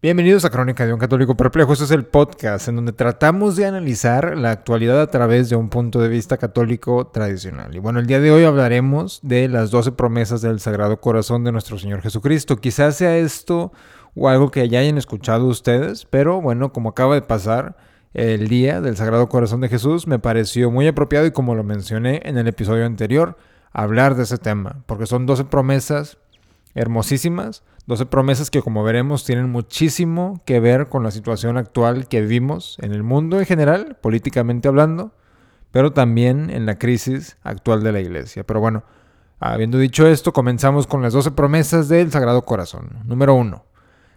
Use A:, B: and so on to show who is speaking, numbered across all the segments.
A: Bienvenidos a Crónica de un Católico Perplejo. Este es el podcast en donde tratamos de analizar la actualidad a través de un punto de vista católico tradicional. Y bueno, el día de hoy hablaremos de las 12 promesas del Sagrado Corazón de nuestro Señor Jesucristo. Quizás sea esto o algo que ya hayan escuchado ustedes, pero bueno, como acaba de pasar el día del Sagrado Corazón de Jesús, me pareció muy apropiado y como lo mencioné en el episodio anterior, hablar de ese tema, porque son 12 promesas hermosísimas 12 promesas que como veremos tienen muchísimo que ver con la situación actual que vivimos en el mundo en general, políticamente hablando, pero también en la crisis actual de la iglesia. Pero bueno, habiendo dicho esto, comenzamos con las 12 promesas del Sagrado Corazón. Número 1.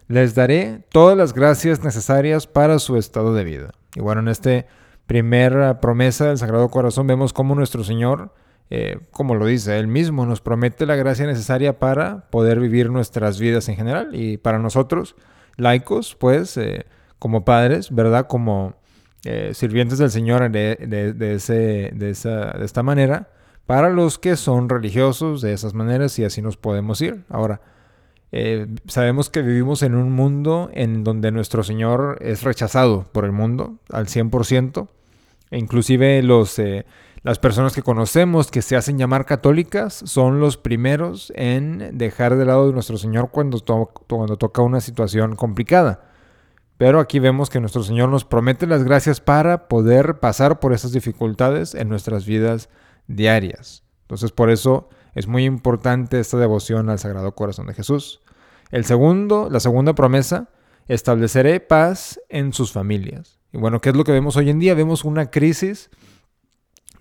A: Les daré todas las gracias necesarias para su estado de vida. Y bueno, en esta primera promesa del Sagrado Corazón vemos cómo nuestro Señor eh, como lo dice él mismo, nos promete la gracia necesaria para poder vivir nuestras vidas en general. Y para nosotros, laicos, pues, eh, como padres, ¿verdad? Como eh, sirvientes del Señor de, esa, de esta manera, para los que son religiosos de esas maneras y así nos podemos ir. Ahora, sabemos que vivimos en un mundo en donde nuestro Señor es rechazado por el mundo al 100%. E inclusive los las personas que conocemos que se hacen llamar católicas son los primeros en dejar de lado de nuestro Señor cuando, cuando toca una situación complicada. Pero aquí vemos que nuestro Señor nos promete las gracias para poder pasar por esas dificultades en nuestras vidas diarias. Entonces por eso es muy importante esta devoción al Sagrado Corazón de Jesús. El segundo, la segunda promesa, estableceré paz en sus familias. Y bueno, ¿qué es lo que vemos hoy en día? Vemos una crisis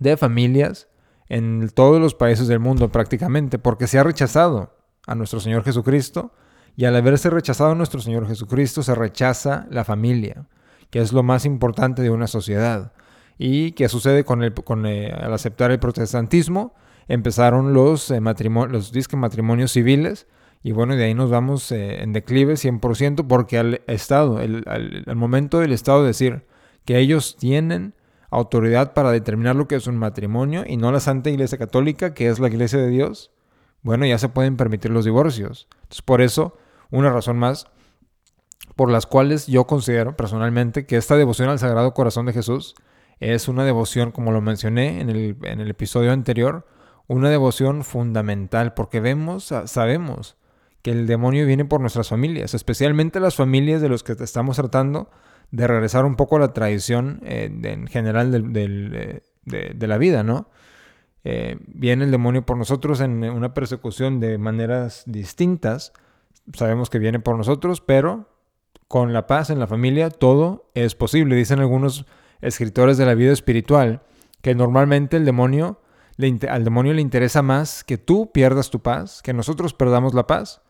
A: de familias en todos los países del mundo prácticamente, porque se ha rechazado a nuestro Señor Jesucristo y al haberse rechazado a nuestro Señor Jesucristo se rechaza la familia, que es lo más importante de una sociedad. ¿Y qué sucede con el, con, eh, al aceptar el protestantismo? Empezaron los, eh, los disque matrimonios civiles y bueno, de ahí nos vamos eh, en declive 100% porque al Estado, el, al momento del Estado decir que ellos tienen autoridad para determinar lo que es un matrimonio y no la Santa Iglesia Católica, que es la Iglesia de Dios, bueno, ya se pueden permitir los divorcios. Entonces, por eso, una razón más por las cuales yo considero personalmente que esta devoción al Sagrado Corazón de Jesús es una devoción, como lo mencioné en el, en el episodio anterior, una devoción fundamental, porque vemos, sabemos que el demonio viene por nuestras familias, especialmente las familias de los que estamos tratando de regresar un poco a la tradición eh, en general eh, de, la vida, ¿no? Eh, viene el demonio por nosotros en una persecución de maneras distintas. Sabemos que viene por nosotros, pero con la paz en la familia todo es posible. Dicen algunos escritores de la vida espiritual que normalmente el demonio, al demonio le interesa más que tú pierdas tu paz, que nosotros perdamos la paz,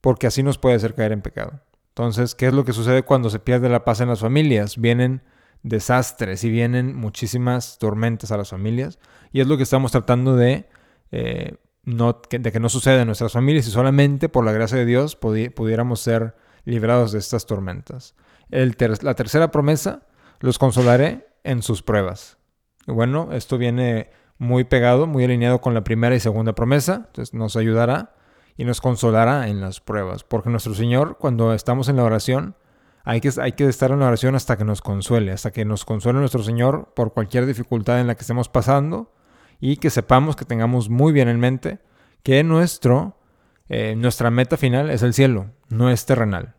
A: porque así nos puede hacer caer en pecado. Entonces, ¿qué es lo que sucede cuando se pierde la paz en las familias? Vienen desastres y vienen muchísimas tormentas a las familias. Y es lo que estamos tratando de, eh, de que no suceda en nuestras familias y solamente por la gracia de Dios pudiéramos ser librados de estas tormentas. la tercera promesa, los consolaré en sus pruebas. Y bueno, esto viene muy pegado, muy alineado con la primera y segunda promesa, entonces nos ayudará y nos consolará en las pruebas. Porque nuestro Señor, cuando estamos en la oración, hay que, hay que estar en la oración hasta que nos consuele, hasta que nos consuele nuestro Señor por cualquier dificultad en la que estemos pasando y que sepamos que tengamos muy bien en mente que nuestro, eh, nuestra meta final es el cielo, no es terrenal.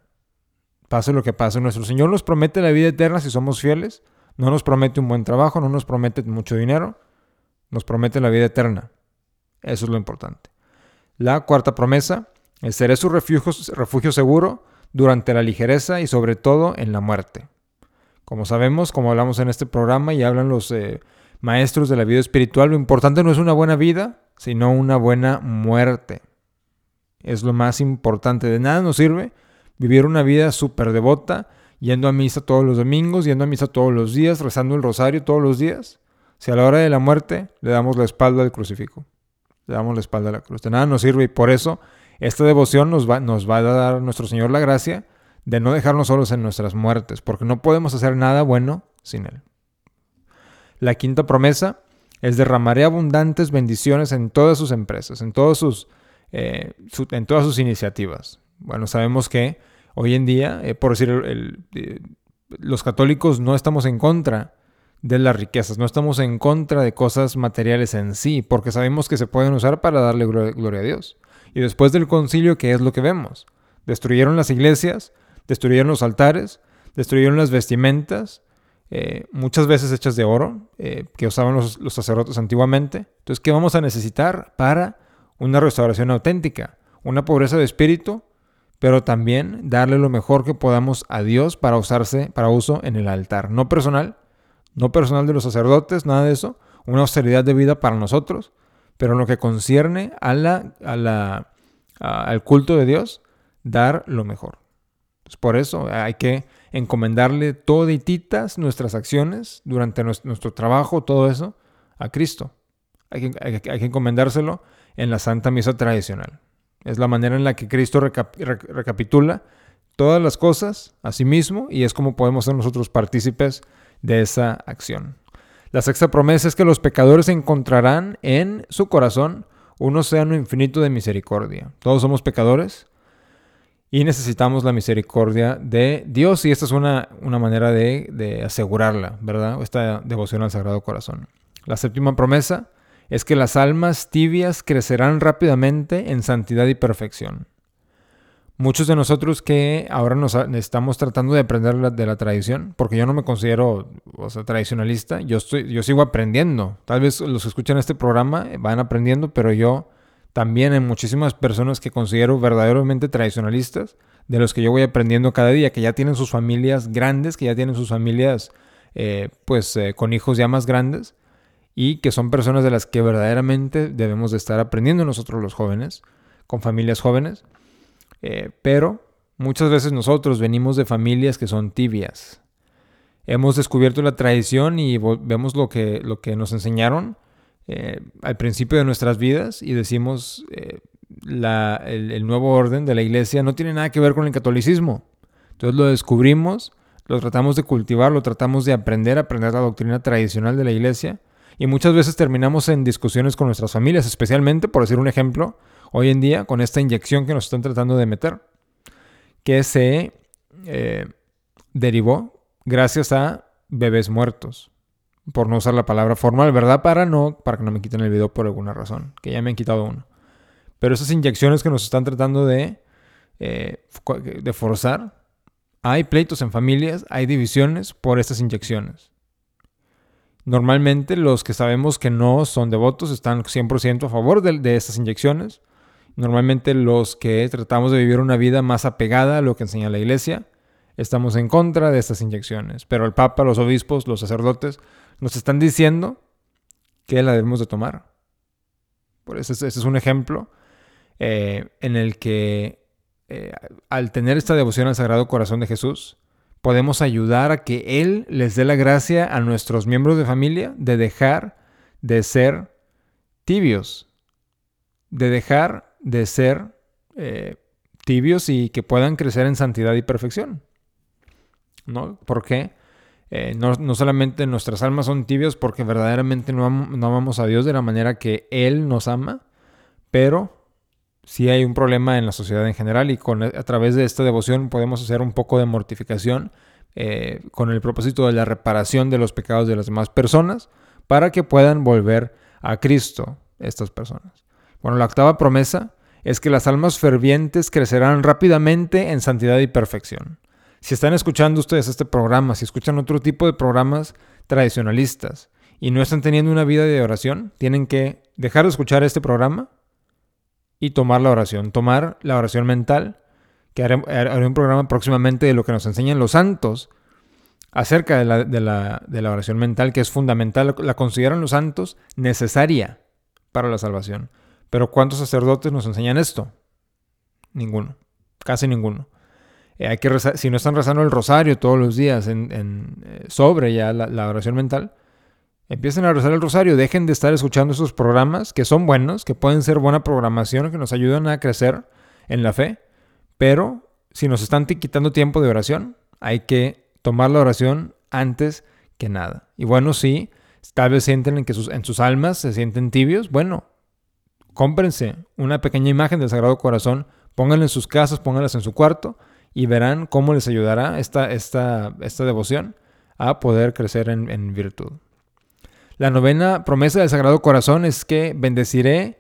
A: Pase lo que pase, nuestro Señor nos promete la vida eterna si somos fieles, no nos promete un buen trabajo, no nos promete mucho dinero, nos promete la vida eterna. Eso es lo importante. La cuarta promesa, seré su refugio, refugio seguro durante la ligereza y sobre todo en la muerte. Como sabemos, como hablamos en este programa y hablan los eh, maestros de la vida espiritual, lo importante no es una buena vida, sino una buena muerte. Es lo más importante. De nada nos sirve vivir una vida súper devota, yendo a misa todos los domingos, yendo a misa todos los días, rezando el rosario todos los días, si a la hora de la muerte le damos la espalda al crucifijo le damos la espalda a la cruz. De nada nos sirve y por eso esta devoción nos va, nos va a dar nuestro Señor la gracia de no dejarnos solos en nuestras muertes, porque no podemos hacer nada bueno sin Él. La quinta promesa es derramaré abundantes bendiciones en todas sus empresas, en, todos sus, eh, en todas sus iniciativas. Bueno, sabemos que Hoy en día, eh, por decir, eh, los católicos no estamos en contra de las riquezas, no estamos en contra de cosas materiales en sí, porque sabemos que se pueden usar para darle gloria a Dios. Y después del concilio, ¿qué es lo que vemos? Destruyeron las iglesias, destruyeron los altares, destruyeron las vestimentas, eh, muchas veces hechas de oro, eh, que usaban los, sacerdotes antiguamente. Entonces, ¿qué vamos a necesitar para una restauración auténtica? Una pobreza de espíritu, pero también darle lo mejor que podamos a Dios para usarse, para uso en el altar. No personal, no personal de los sacerdotes, nada de eso. Una austeridad de vida para nosotros, pero en lo que concierne a la, a la, al culto de Dios, dar lo mejor. por eso hay que encomendarle todititas nuestras acciones durante nuestro, trabajo, todo eso, a Cristo. Hay que, hay que, encomendárselo en la Santa Misa tradicional. Es la manera en la que Cristo recapitula todas las cosas a sí mismo y es como podemos ser nosotros partícipes de esa acción. La sexta promesa es que los pecadores encontrarán en su corazón un océano infinito de misericordia. Todos somos pecadores, y necesitamos la misericordia de Dios y esta es una, una manera de, asegurarla, ¿verdad? Esta devoción al Sagrado Corazón. La séptima promesa es que las almas tibias crecerán rápidamente en santidad y perfección. Muchos de nosotros que ahora nos estamos tratando de aprender de la tradición, porque yo no me considero tradicionalista, yo, estoy, yo sigo aprendiendo. Tal vez los que escuchan este programa van aprendiendo, pero yo también hay muchísimas personas que considero verdaderamente tradicionalistas, de los que yo voy aprendiendo cada día, que ya tienen sus familias grandes, que ya tienen sus familias eh, pues eh, con hijos ya más grandes y que son personas de las que verdaderamente debemos de estar aprendiendo nosotros los jóvenes, con familias jóvenes. Eh, pero muchas veces nosotros venimos de familias que son tibias. Hemos descubierto la tradición y vemos lo que, lo que nos enseñaron eh, al principio de nuestras vidas y decimos eh, el, nuevo orden de la iglesia no tiene nada que ver con el catolicismo. Entonces lo descubrimos, lo tratamos de cultivar, lo tratamos de aprender, aprender la doctrina tradicional de la iglesia y muchas veces terminamos en discusiones con nuestras familias, especialmente, por decir un ejemplo, hoy en día con esta inyección que nos están tratando de meter, que se eh, derivó gracias a bebés muertos por no usar la palabra formal, ¿verdad? Para no, para que no me quiten el video por alguna razón, que ya me han quitado uno. Pero esas inyecciones que nos están tratando de, eh, forzar, hay pleitos en familias, hay divisiones por estas inyecciones. Normalmente los que sabemos que no son devotos están 100% a favor de, de estas inyecciones. Normalmente los que tratamos de vivir una vida más apegada a lo que enseña la iglesia, estamos en contra de estas inyecciones. Pero el Papa, los obispos, los sacerdotes nos están diciendo que la debemos de tomar. Por eso ese es un ejemplo eh, en el que eh, al tener esta devoción al Sagrado Corazón de Jesús, podemos ayudar a que Él les dé la gracia a nuestros miembros de familia de dejar de ser tibios, de dejar de ser eh, tibios y que puedan crecer en santidad y perfección. ¿No? ¿Por qué? Eh, no, solamente nuestras almas son tibias porque verdaderamente no, amamos a Dios de la manera que Él nos ama, pero sí hay un problema en la sociedad en general y con, a través de esta devoción podemos hacer un poco de mortificación eh, con el propósito de la reparación de los pecados de las demás personas para que puedan volver a Cristo estas personas. Bueno, la octava promesa es que las almas fervientes crecerán rápidamente en santidad y perfección. Si están escuchando ustedes este programa, si escuchan otro tipo de programas tradicionalistas y no están teniendo una vida de oración, tienen que dejar de escuchar este programa y tomar la oración, tomar la oración mental, que haré, un programa próximamente de lo que nos enseñan los santos acerca de la, oración mental, que es fundamental, la consideran los santos necesaria para la salvación. Pero ¿cuántos sacerdotes nos enseñan esto? Ninguno, casi ninguno. Eh, hay que si no están rezando el rosario todos los días en, eh, sobre ya la, oración mental, empiecen a rezar el rosario, dejen de estar escuchando esos programas que son buenos, que pueden ser buena programación, que nos ayudan a crecer en la fe, pero si nos están quitando tiempo de oración, hay que tomar la oración antes que nada. Y bueno, si tal vez sienten que en sus almas se sienten tibios, bueno, cómprense una pequeña imagen del Sagrado Corazón, pónganla en sus casas, pónganlas en su cuarto, y verán cómo les ayudará esta, esta, esta devoción a poder crecer en, en virtud. La novena promesa del Sagrado Corazón es que bendeciré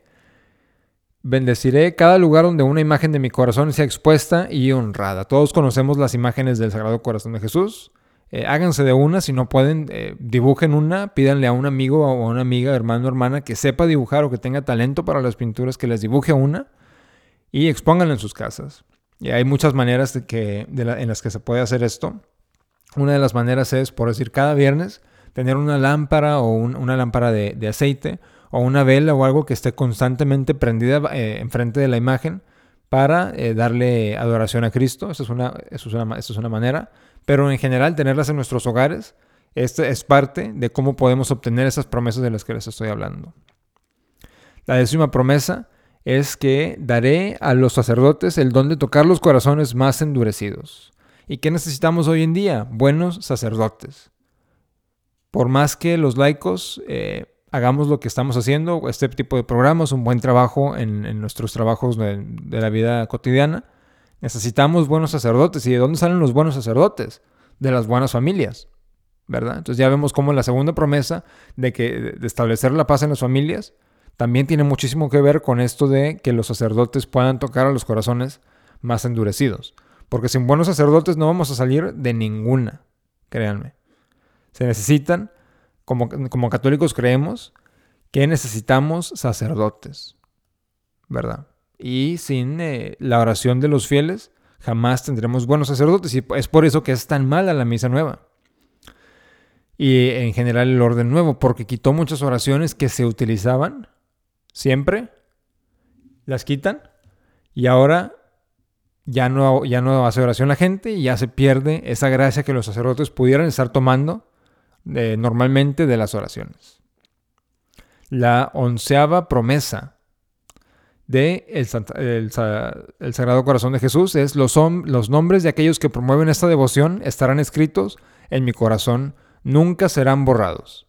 A: Bendeciré cada lugar donde una imagen de mi corazón sea expuesta y honrada. Todos conocemos las imágenes del Sagrado Corazón de Jesús. Eh, háganse de una, si no pueden, eh, dibujen una, pídanle a un amigo o a una amiga, hermano o hermana que sepa dibujar o que tenga talento para las pinturas, que les dibuje una y expónganla en sus casas. Y hay muchas maneras de que, en las que se puede hacer esto. Una de las maneras es, por decir, cada viernes tener una lámpara o una lámpara de aceite o una vela o algo que esté constantemente prendida eh, enfrente de la imagen para eh, darle adoración a Cristo. Esa es, una, es una, es una manera. Pero en general, tenerlas en nuestros hogares este es parte de cómo podemos obtener esas promesas de las que les estoy hablando. La décima promesa es que daré a los sacerdotes el don de tocar los corazones más endurecidos. ¿Y qué necesitamos hoy en día? Buenos sacerdotes. Por más que los laicos eh, hagamos lo que estamos haciendo, este tipo de programas, un buen trabajo en, nuestros trabajos de, la vida cotidiana. Necesitamos buenos sacerdotes. ¿Y de dónde salen los buenos sacerdotes? De las buenas familias, ¿verdad? Entonces ya vemos cómo la segunda promesa de, que, de establecer la paz en las familias también tiene muchísimo que ver con esto de que los sacerdotes puedan tocar a los corazones más endurecidos. Porque sin buenos sacerdotes no vamos a salir de ninguna, créanme. Se necesitan como, católicos creemos que necesitamos sacerdotes, ¿verdad? Y sin eh, la oración de los fieles jamás tendremos buenos sacerdotes y es por eso que es tan mala la misa nueva. Y en general el orden nuevo, porque quitó muchas oraciones que se utilizaban siempre, las quitan y ahora ya no, ya no hace oración la gente y ya se pierde esa gracia que los sacerdotes pudieran estar tomando normalmente de las oraciones. La onceava promesa de el, Sagrado Corazón de Jesús es los, los nombres de aquellos que promueven esta devoción estarán escritos en mi corazón, nunca serán borrados.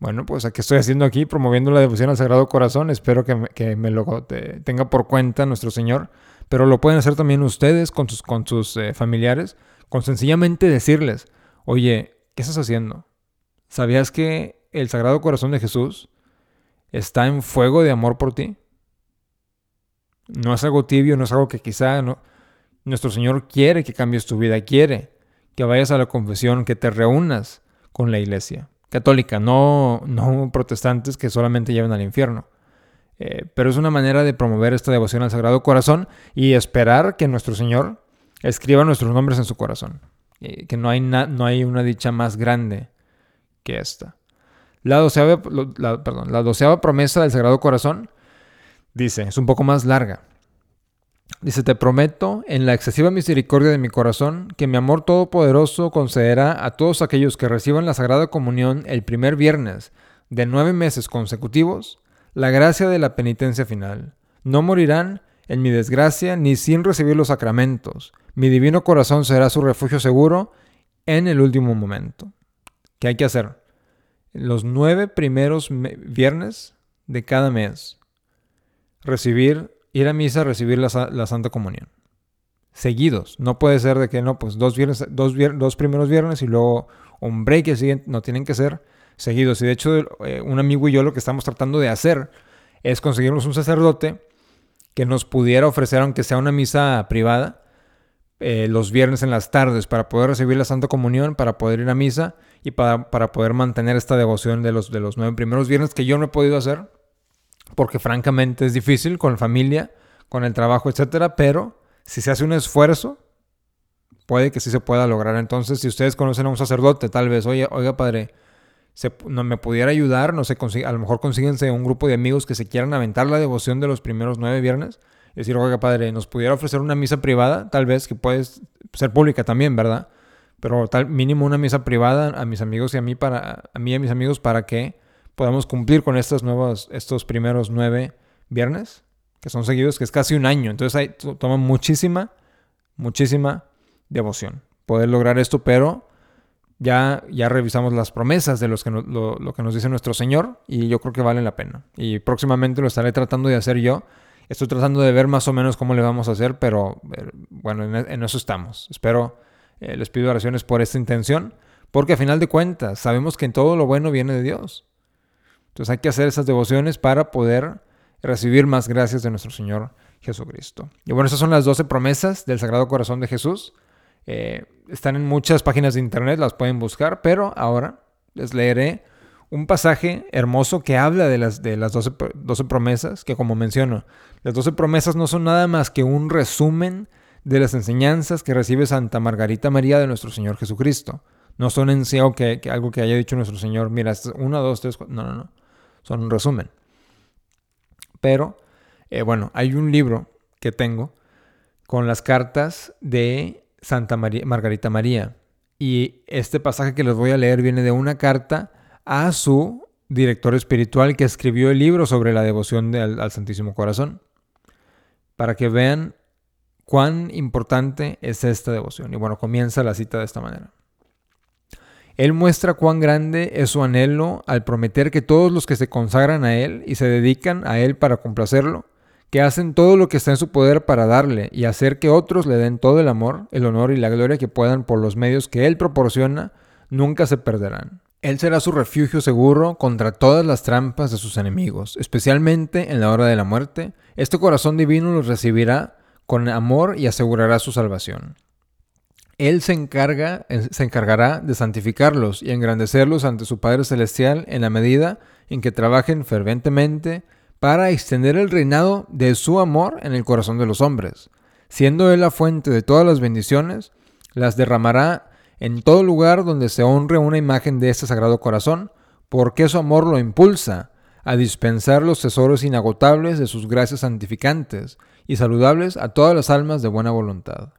A: Bueno, pues aquí estoy haciendo aquí, promoviendo la devoción al Sagrado Corazón. Espero que me, lo tenga por cuenta nuestro Señor. Pero lo pueden hacer también ustedes con sus, con sus eh, familiares, con sencillamente decirles, oye, ¿Qué estás haciendo? ¿Sabías que el Sagrado Corazón de Jesús está en fuego de amor por ti? No es algo tibio, no es algo que quizá. Nuestro Señor quiere que cambies tu vida, quiere que vayas a la confesión, que te reúnas con la iglesia católica, no, no protestantes que solamente lleven al infierno. Eh, pero es una manera de promover esta devoción al Sagrado Corazón y esperar que nuestro Señor escriba nuestros nombres en su corazón. Eh, que no hay, no hay una dicha más grande que esta. La doceava, perdón, la doceava promesa del Sagrado Corazón dice, es un poco más larga. Dice, te prometo en la excesiva misericordia de mi corazón que mi amor todopoderoso concederá a todos aquellos que reciban la Sagrada Comunión el primer viernes de nueve meses consecutivos la gracia de la penitencia final. No morirán en mi desgracia ni sin recibir los sacramentos, mi divino corazón será su refugio seguro en el último momento. ¿Qué hay que hacer? Los nueve primeros viernes de cada mes, recibir, ir a misa, recibir la, Santa Comunión. Seguidos. No puede ser de que no, pues dos, viernes, dos, primeros viernes y luego un break el. No, tienen que ser seguidos. Y de hecho, eh, un amigo y yo lo que estamos tratando de hacer es conseguirnos un sacerdote que nos pudiera ofrecer, aunque sea una misa privada, eh, los viernes en las tardes para poder recibir la Santa Comunión, para poder ir a misa y para, para, poder mantener esta devoción de los, de los nueve primeros viernes que yo no he podido hacer porque francamente es difícil con la familia, con el trabajo, etcétera, pero si se hace un esfuerzo, puede que sí se pueda lograr. Entonces, si ustedes conocen a un sacerdote, tal vez, oye, oiga, padre, se, no me pudiera ayudar, no sé, a lo mejor consíguense un grupo de amigos que se quieran aventar la devoción de los primeros nueve viernes decir, oiga, padre, nos pudiera ofrecer una misa privada, tal vez que puede ser pública también, ¿verdad? Pero tal mínimo una misa privada a mis amigos y a mí para a mí y a mis amigos para que podamos cumplir con estos nuevos estos primeros nueve viernes que son seguidos, que es casi un año. Entonces ahí toma muchísima, muchísima devoción poder lograr esto, pero ya, ya revisamos las promesas de los que lo, lo, que nos dice nuestro Señor y yo creo que vale la pena. Y próximamente lo estaré tratando de hacer yo Estoy tratando de ver más o menos cómo le vamos a hacer, pero eh, bueno, en, eso estamos. Espero, eh, les pido oraciones por esta intención, porque a final de cuentas sabemos que en todo lo bueno viene de Dios. Entonces hay que hacer esas devociones para poder recibir más gracias de nuestro Señor Jesucristo. Y bueno, esas son las 12 promesas del Sagrado Corazón de Jesús. Eh, están en muchas páginas de internet, las pueden buscar, pero ahora les leeré un pasaje hermoso que habla de las, de las 12, 12 promesas, que como menciono, las 12 promesas no son nada más que un resumen de las enseñanzas que recibe Santa Margarita María de nuestro Señor Jesucristo. No son en sí que, algo que haya dicho nuestro Señor, mira, una, dos, tres, cuatro. No, no, no. Son un resumen. Pero, eh, bueno, hay un libro que tengo con las cartas de Santa María, Margarita María. Y este pasaje que les voy a leer viene de una carta a su director espiritual que escribió el libro sobre la devoción al Santísimo Corazón. Para que vean cuán importante es esta devoción. Y bueno, comienza la cita de esta manera. Él muestra cuán grande es su anhelo al prometer que todos los que se consagran a Él y se dedican a Él para complacerlo, que hacen todo lo que está en su poder para darle y hacer que otros le den todo el amor, el honor y la gloria que puedan por los medios que Él proporciona, nunca se perderán. Él será su refugio seguro contra todas las trampas de sus enemigos, especialmente en la hora de la muerte. Este corazón divino los recibirá con amor y asegurará su salvación. Él se, encarga, eh, se encargará de santificarlos y engrandecerlos ante su Padre Celestial en la medida en que trabajen ferventemente para extender el reinado de su amor en el corazón de los hombres. Siendo Él la fuente de todas las bendiciones, las derramará en todo lugar donde se honre una imagen de este sagrado corazón, porque su amor lo impulsa a dispensar los tesoros inagotables de sus gracias santificantes y saludables a todas las almas de buena voluntad.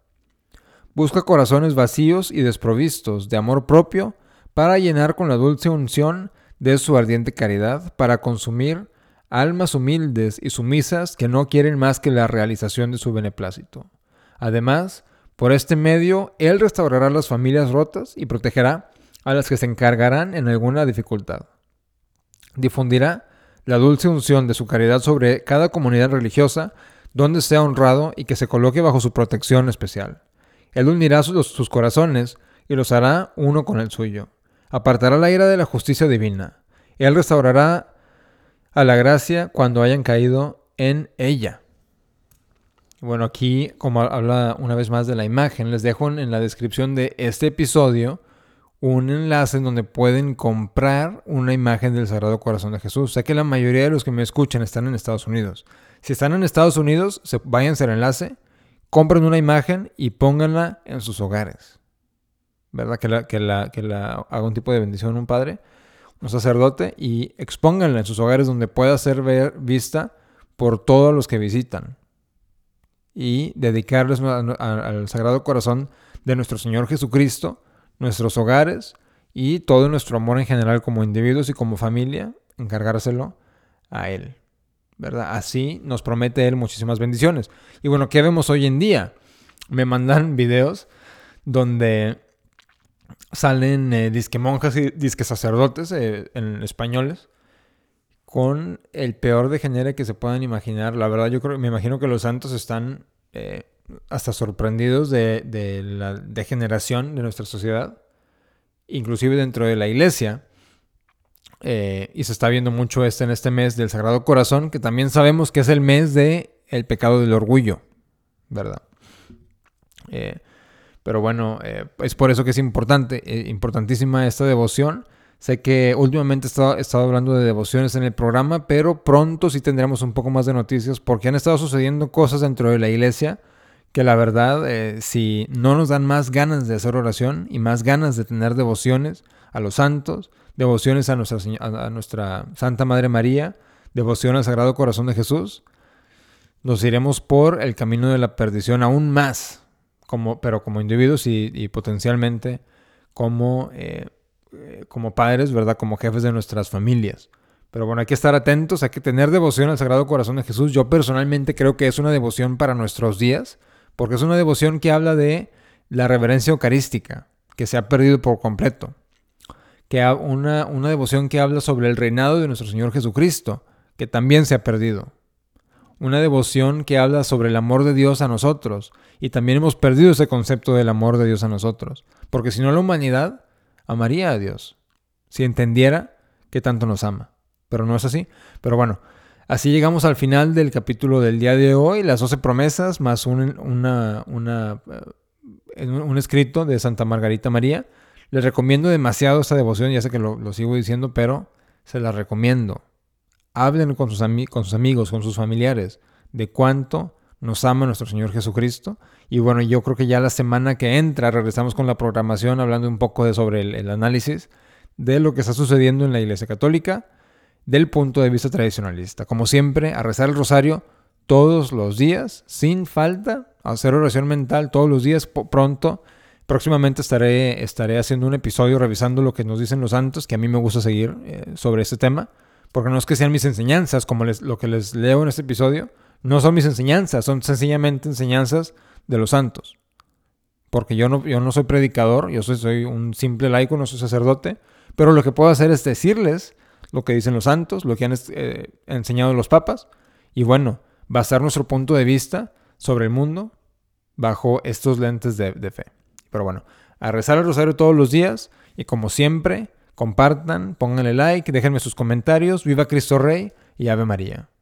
A: Busca corazones vacíos y desprovistos de amor propio para llenar con la dulce unción de su ardiente caridad, para consumir almas humildes y sumisas que no quieren más que la realización de su beneplácito. Además, por este medio, Él restaurará las familias rotas y protegerá a las que se encargarán en alguna dificultad. Difundirá la dulce unción de su caridad sobre cada comunidad religiosa donde sea honrado y que se coloque bajo su protección especial. Él unirá sus, sus corazones y los hará uno con el suyo. Apartará la ira de la justicia divina. Él restaurará a la gracia cuando hayan caído en ella. Bueno, aquí, como habla una vez más de la imagen, les dejo en la descripción de este episodio un enlace en donde pueden comprar una imagen del Sagrado Corazón de Jesús. Sé que la mayoría de los que me escuchan están en Estados Unidos. Si están en Estados Unidos, se, váyanse al enlace, compren una imagen y pónganla en sus hogares. ¿Verdad? Que la, que la, que la haga un tipo de bendición un padre, un sacerdote, y expónganla en sus hogares donde pueda ser ver, vista por todos los que visitan y dedicarles al Sagrado Corazón de nuestro Señor Jesucristo, nuestros hogares y todo nuestro amor en general como individuos y como familia, encargárselo a Él. ¿Verdad? Así nos promete Él muchísimas bendiciones. Y bueno, ¿qué vemos hoy en día? Me mandan videos donde salen eh, monjas y disque sacerdotes eh, en españoles con el peor degenere que se puedan imaginar. La verdad, yo creo, me imagino que los santos están eh, hasta sorprendidos de, la degeneración de nuestra sociedad, inclusive dentro de la iglesia. Eh, y se está viendo mucho este en este mes del Sagrado Corazón, que también sabemos que es el mes de el pecado del orgullo, ¿verdad? Eh, pero bueno, es por eso que es importante, importantísima esta devoción Sé que últimamente he estado, hablando de devociones en el programa, pero pronto sí tendremos un poco más de noticias porque han estado sucediendo cosas dentro de la iglesia que la verdad, eh, si no nos dan más ganas de hacer oración y más ganas de tener devociones a los santos, devociones a nuestra, Santa Madre María, devoción al Sagrado Corazón de Jesús, nos iremos por el camino de la perdición aún más, pero como individuos y, potencialmente como eh, como padres, ¿verdad? Como jefes de nuestras familias. Pero bueno, hay que estar atentos, hay que tener devoción al Sagrado Corazón de Jesús. Yo personalmente creo que es una devoción para nuestros días, porque es una devoción que habla de la reverencia eucarística, que se ha perdido por completo. Que una, una devoción que habla sobre el reinado de nuestro Señor Jesucristo, que también se ha perdido. una devoción que habla sobre el amor de Dios a nosotros. Y también hemos perdido ese concepto del amor de Dios a nosotros. Porque si no, la humanidad amaría a Dios. Si entendiera que tanto nos ama. Pero no es así. Pero bueno, así llegamos al final del capítulo del día de hoy. Las 12 promesas más un, una, una, eh, un escrito de Santa Margarita María. Les recomiendo demasiado esta devoción. Ya sé que lo, lo sigo diciendo, pero se la recomiendo hablen con sus, con sus amigos, con sus familiares, de cuánto nos ama nuestro Señor Jesucristo. Y bueno, yo creo que ya la semana que entra regresamos con la programación hablando un poco de, sobre el, análisis de lo que está sucediendo en la Iglesia Católica del punto de vista tradicionalista. Como siempre, a rezar el rosario todos los días, sin falta, a hacer oración mental todos los días pronto. Próximamente estaré, estaré haciendo un episodio revisando lo que nos dicen los santos, que a mí me gusta seguir eh, sobre este tema. Porque no es que sean mis enseñanzas, como les, lo que les leo en este episodio, no son mis enseñanzas, son sencillamente enseñanzas de los santos. Porque yo no, yo no soy predicador, yo soy, un simple laico, no soy sacerdote, pero lo que puedo hacer es decirles lo que dicen los santos, lo que han eh, enseñado los papas, y bueno, basar nuestro punto de vista sobre el mundo bajo estos lentes de, de fe. Pero bueno, a rezar el rosario todos los días y como siempre, Compartan, pónganle like, déjenme sus comentarios. Viva Cristo Rey y Ave María.